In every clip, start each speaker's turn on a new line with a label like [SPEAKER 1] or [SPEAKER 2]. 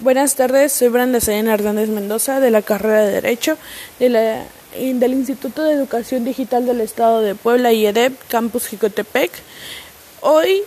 [SPEAKER 1] Buenas tardes, soy Brenda Sayena Hernández Mendoza de la carrera de Derecho de la, del Instituto de Educación Digital del Estado de Puebla IEDEP, Campus Jicotepec. Hoy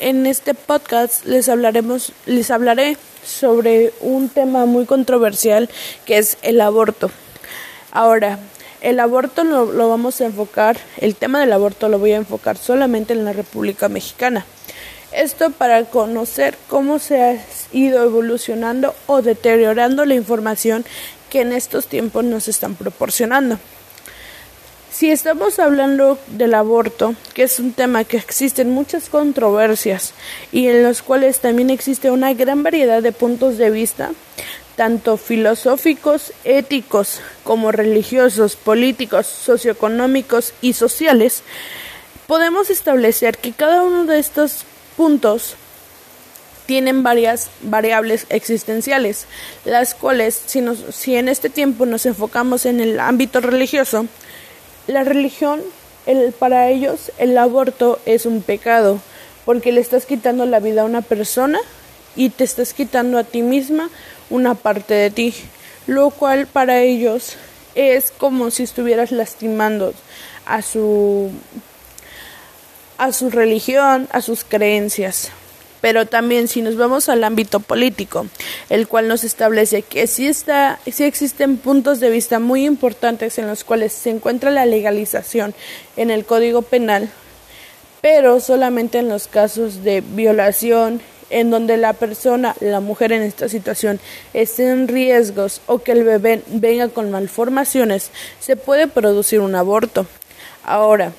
[SPEAKER 1] en este podcast les hablaremos, les hablaré sobre un tema muy controversial que es el aborto. Ahora, el aborto lo, lo vamos a enfocar, el tema del aborto lo voy a enfocar solamente en la República Mexicana. Esto para conocer cómo se ha ido evolucionando o deteriorando la información que en estos tiempos nos están proporcionando. Si estamos hablando del aborto, que es un tema que existen muchas controversias y en los cuales también existe una gran variedad de puntos de vista, tanto filosóficos, éticos, como religiosos, políticos, socioeconómicos y sociales, podemos establecer que cada uno de estos puntos tienen varias variables existenciales, las cuales, si, nos, si en este tiempo nos enfocamos en el ámbito religioso, la religión, el, para ellos, el aborto es un pecado, porque le estás quitando la vida a una persona y te estás quitando a ti misma una parte de ti, lo cual para ellos es como si estuvieras lastimando a su a su religión, a sus creencias. Pero también si nos vamos al ámbito político, el cual nos establece que sí, está, sí existen puntos de vista muy importantes en los cuales se encuentra la legalización en el Código Penal, pero solamente en los casos de violación, en donde la persona, la mujer en esta situación, esté en riesgos o que el bebé venga con malformaciones, se puede producir un aborto. Ahora,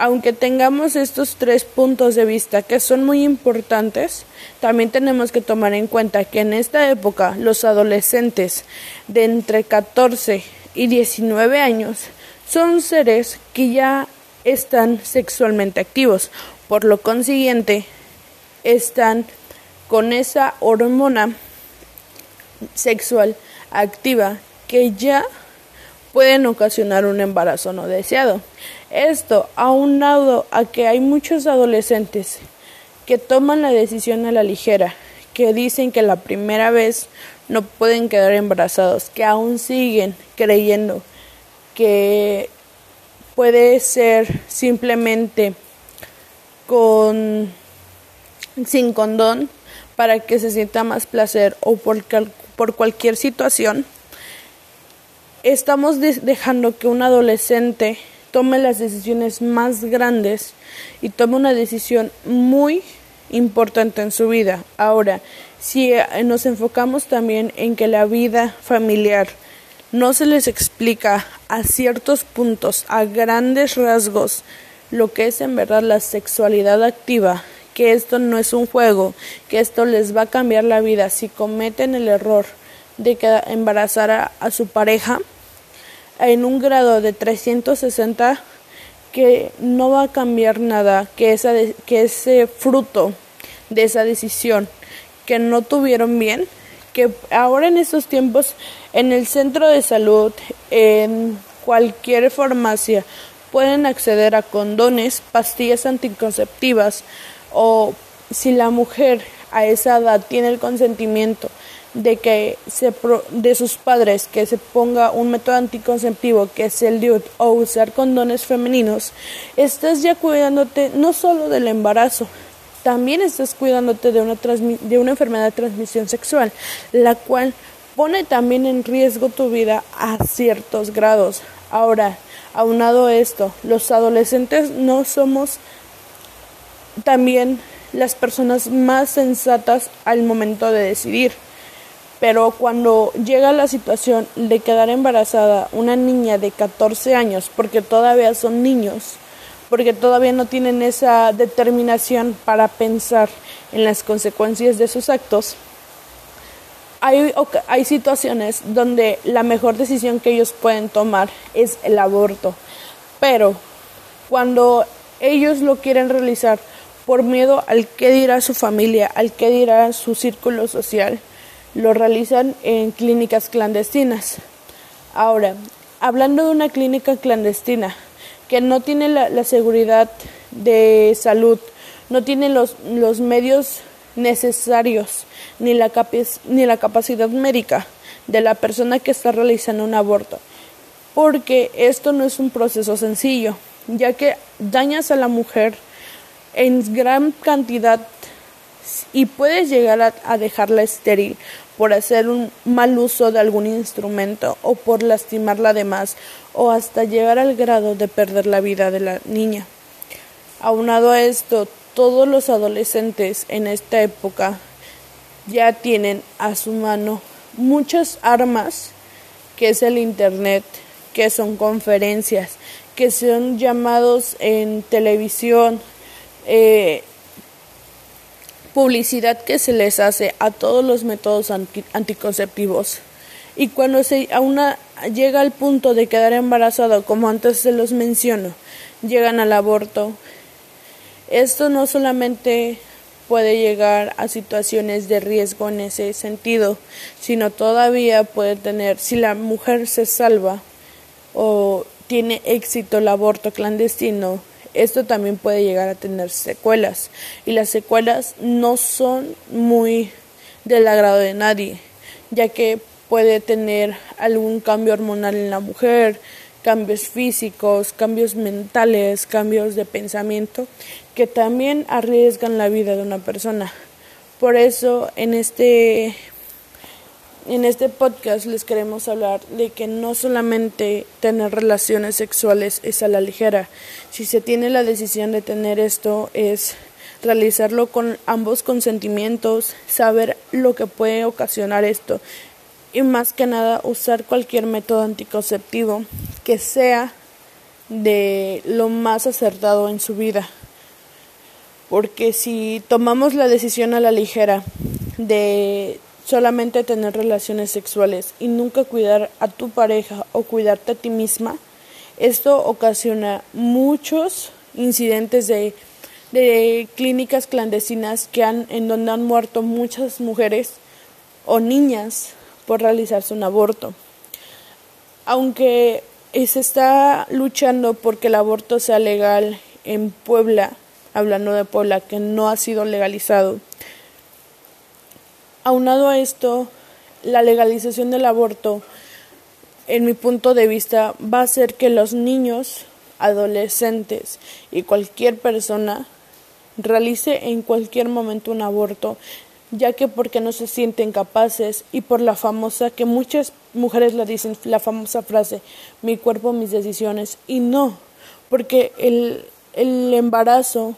[SPEAKER 1] aunque tengamos estos tres puntos de vista que son muy importantes, también tenemos que tomar en cuenta que en esta época los adolescentes de entre 14 y 19 años son seres que ya están sexualmente activos, por lo consiguiente están con esa hormona sexual activa que ya pueden ocasionar un embarazo no deseado. Esto, aunado a que hay muchos adolescentes que toman la decisión a la ligera, que dicen que la primera vez no pueden quedar embarazados, que aún siguen creyendo que puede ser simplemente con sin condón para que se sienta más placer o por, por cualquier situación estamos dejando que un adolescente tome las decisiones más grandes y tome una decisión muy importante en su vida. Ahora, si eh, nos enfocamos también en que la vida familiar no se les explica a ciertos puntos, a grandes rasgos, lo que es en verdad la sexualidad activa, que esto no es un juego, que esto les va a cambiar la vida si cometen el error de embarazar a, a su pareja en un grado de 360 que no va a cambiar nada, que, esa que ese fruto de esa decisión que no tuvieron bien, que ahora en estos tiempos en el centro de salud, en cualquier farmacia, pueden acceder a condones, pastillas anticonceptivas o si la mujer a esa edad tiene el consentimiento de que se de sus padres que se ponga un método anticonceptivo que es el DIUT o usar condones femeninos, estás ya cuidándote no solo del embarazo, también estás cuidándote de una, de una enfermedad de transmisión sexual, la cual pone también en riesgo tu vida a ciertos grados. Ahora, aunado esto, los adolescentes no somos también las personas más sensatas al momento de decidir. Pero cuando llega la situación de quedar embarazada una niña de 14 años, porque todavía son niños, porque todavía no tienen esa determinación para pensar en las consecuencias de sus actos, hay, situaciones donde la mejor decisión que ellos pueden tomar es el aborto. Pero cuando ellos lo quieren realizar por miedo al que dirá su familia, al que dirá su círculo social, lo realizan en clínicas clandestinas. Ahora, hablando de una clínica clandestina que no tiene la, seguridad de salud, no tiene los, los medios necesarios ni la, ni la capacidad médica de la persona que está realizando un aborto, porque esto no es un proceso sencillo, ya que dañas a la mujer en gran cantidad y puedes llegar a, dejarla estéril por hacer un mal uso de algún instrumento o por lastimarla de más o hasta llegar al grado de perder la vida de la niña. Aunado a esto, todos los adolescentes en esta época ya tienen a su mano muchas armas que es el Internet, que son conferencias, que son llamados en televisión, eh, publicidad que se les hace a todos los métodos anticonceptivos. Y cuando se a una llega al punto de quedar embarazado, como antes se los menciono, llegan al aborto. Esto no solamente puede llegar a situaciones de riesgo en ese sentido, sino todavía puede tener, si la mujer se salva o tiene éxito el aborto clandestino, esto también puede llegar a tener secuelas y las secuelas no son muy del agrado de nadie, ya que puede tener algún cambio hormonal en la mujer, cambios físicos, cambios mentales, cambios de pensamiento que también arriesgan la vida de una persona. Por eso en este en este podcast les queremos hablar de que no solamente tener relaciones sexuales es a la ligera. Si se tiene la decisión de tener esto es realizarlo con ambos consentimientos, saber lo que puede ocasionar esto y más que nada usar cualquier método anticonceptivo que sea de lo más acertado en su vida. Porque si tomamos la decisión a la ligera de solamente tener relaciones sexuales y nunca cuidar a tu pareja o cuidarte a ti misma, esto ocasiona muchos incidentes de, de clínicas clandestinas que han, en donde han muerto muchas mujeres o niñas por realizarse un aborto. Aunque se está luchando porque el aborto sea legal en Puebla, hablando de Puebla, que no ha sido legalizado, Aunado a esto, la legalización del aborto, en mi punto de vista, va a hacer que los niños, adolescentes y cualquier persona realice en cualquier momento un aborto, ya que porque no se sienten capaces y por la famosa que muchas mujeres la dicen, la famosa frase, mi cuerpo, mis decisiones, y no, porque el, el embarazo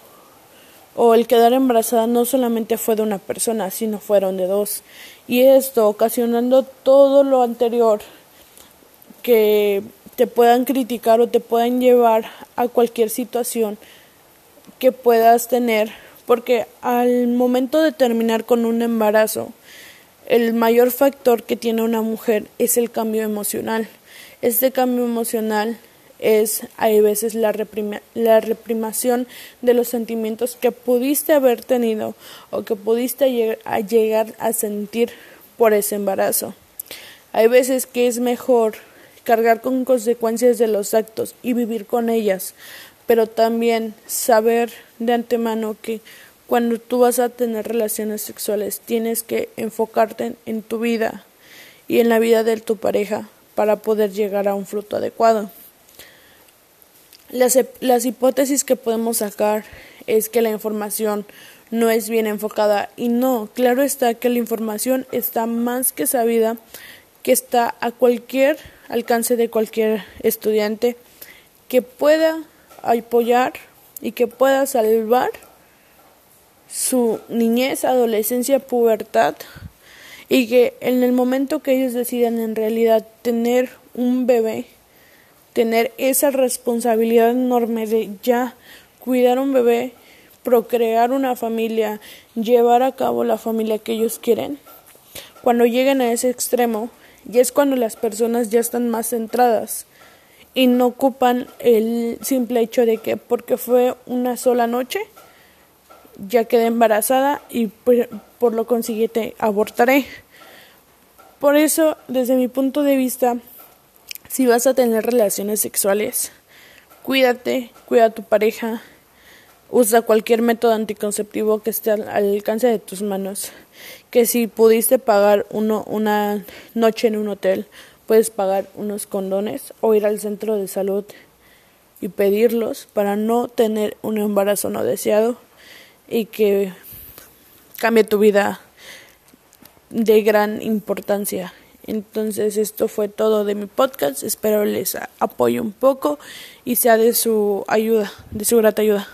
[SPEAKER 1] o el quedar embarazada no solamente fue de una persona, sino fueron de dos. Y esto ocasionando todo lo anterior que te puedan criticar o te puedan llevar a cualquier situación que puedas tener, porque al momento de terminar con un embarazo, el mayor factor que tiene una mujer es el cambio emocional. Este cambio emocional es hay veces la, la reprimación de los sentimientos que pudiste haber tenido o que pudiste a llegar a sentir por ese embarazo. Hay veces que es mejor cargar con consecuencias de los actos y vivir con ellas, pero también saber de antemano que cuando tú vas a tener relaciones sexuales tienes que enfocarte en tu vida y en la vida de tu pareja para poder llegar a un fruto adecuado. Las, las hipótesis que podemos sacar es que la información no es bien enfocada. Y no, claro está que la información está más que sabida, que está a cualquier alcance de cualquier estudiante que pueda apoyar y que pueda salvar su niñez, adolescencia, pubertad y que en el momento que ellos decidan en realidad tener un bebé tener esa responsabilidad enorme de ya cuidar un bebé, procrear una familia, llevar a cabo la familia que ellos quieren. Cuando lleguen a ese extremo, ya es cuando las personas ya están más centradas y no ocupan el simple hecho de que porque fue una sola noche ya quedé embarazada y por, por lo consiguiente abortaré. Por eso, desde mi punto de vista, si vas a tener relaciones sexuales, cuídate, cuida a tu pareja, Usa cualquier método anticonceptivo que esté al alcance de tus manos. Que si pudiste pagar uno, una noche en un hotel, puedes pagar unos condones o ir al centro de salud y pedirlos para no tener un embarazo no deseado y que cambie tu vida de gran importancia. Entonces esto fue todo de mi podcast. Espero les apoye un poco y sea de su ayuda, de su grata ayuda.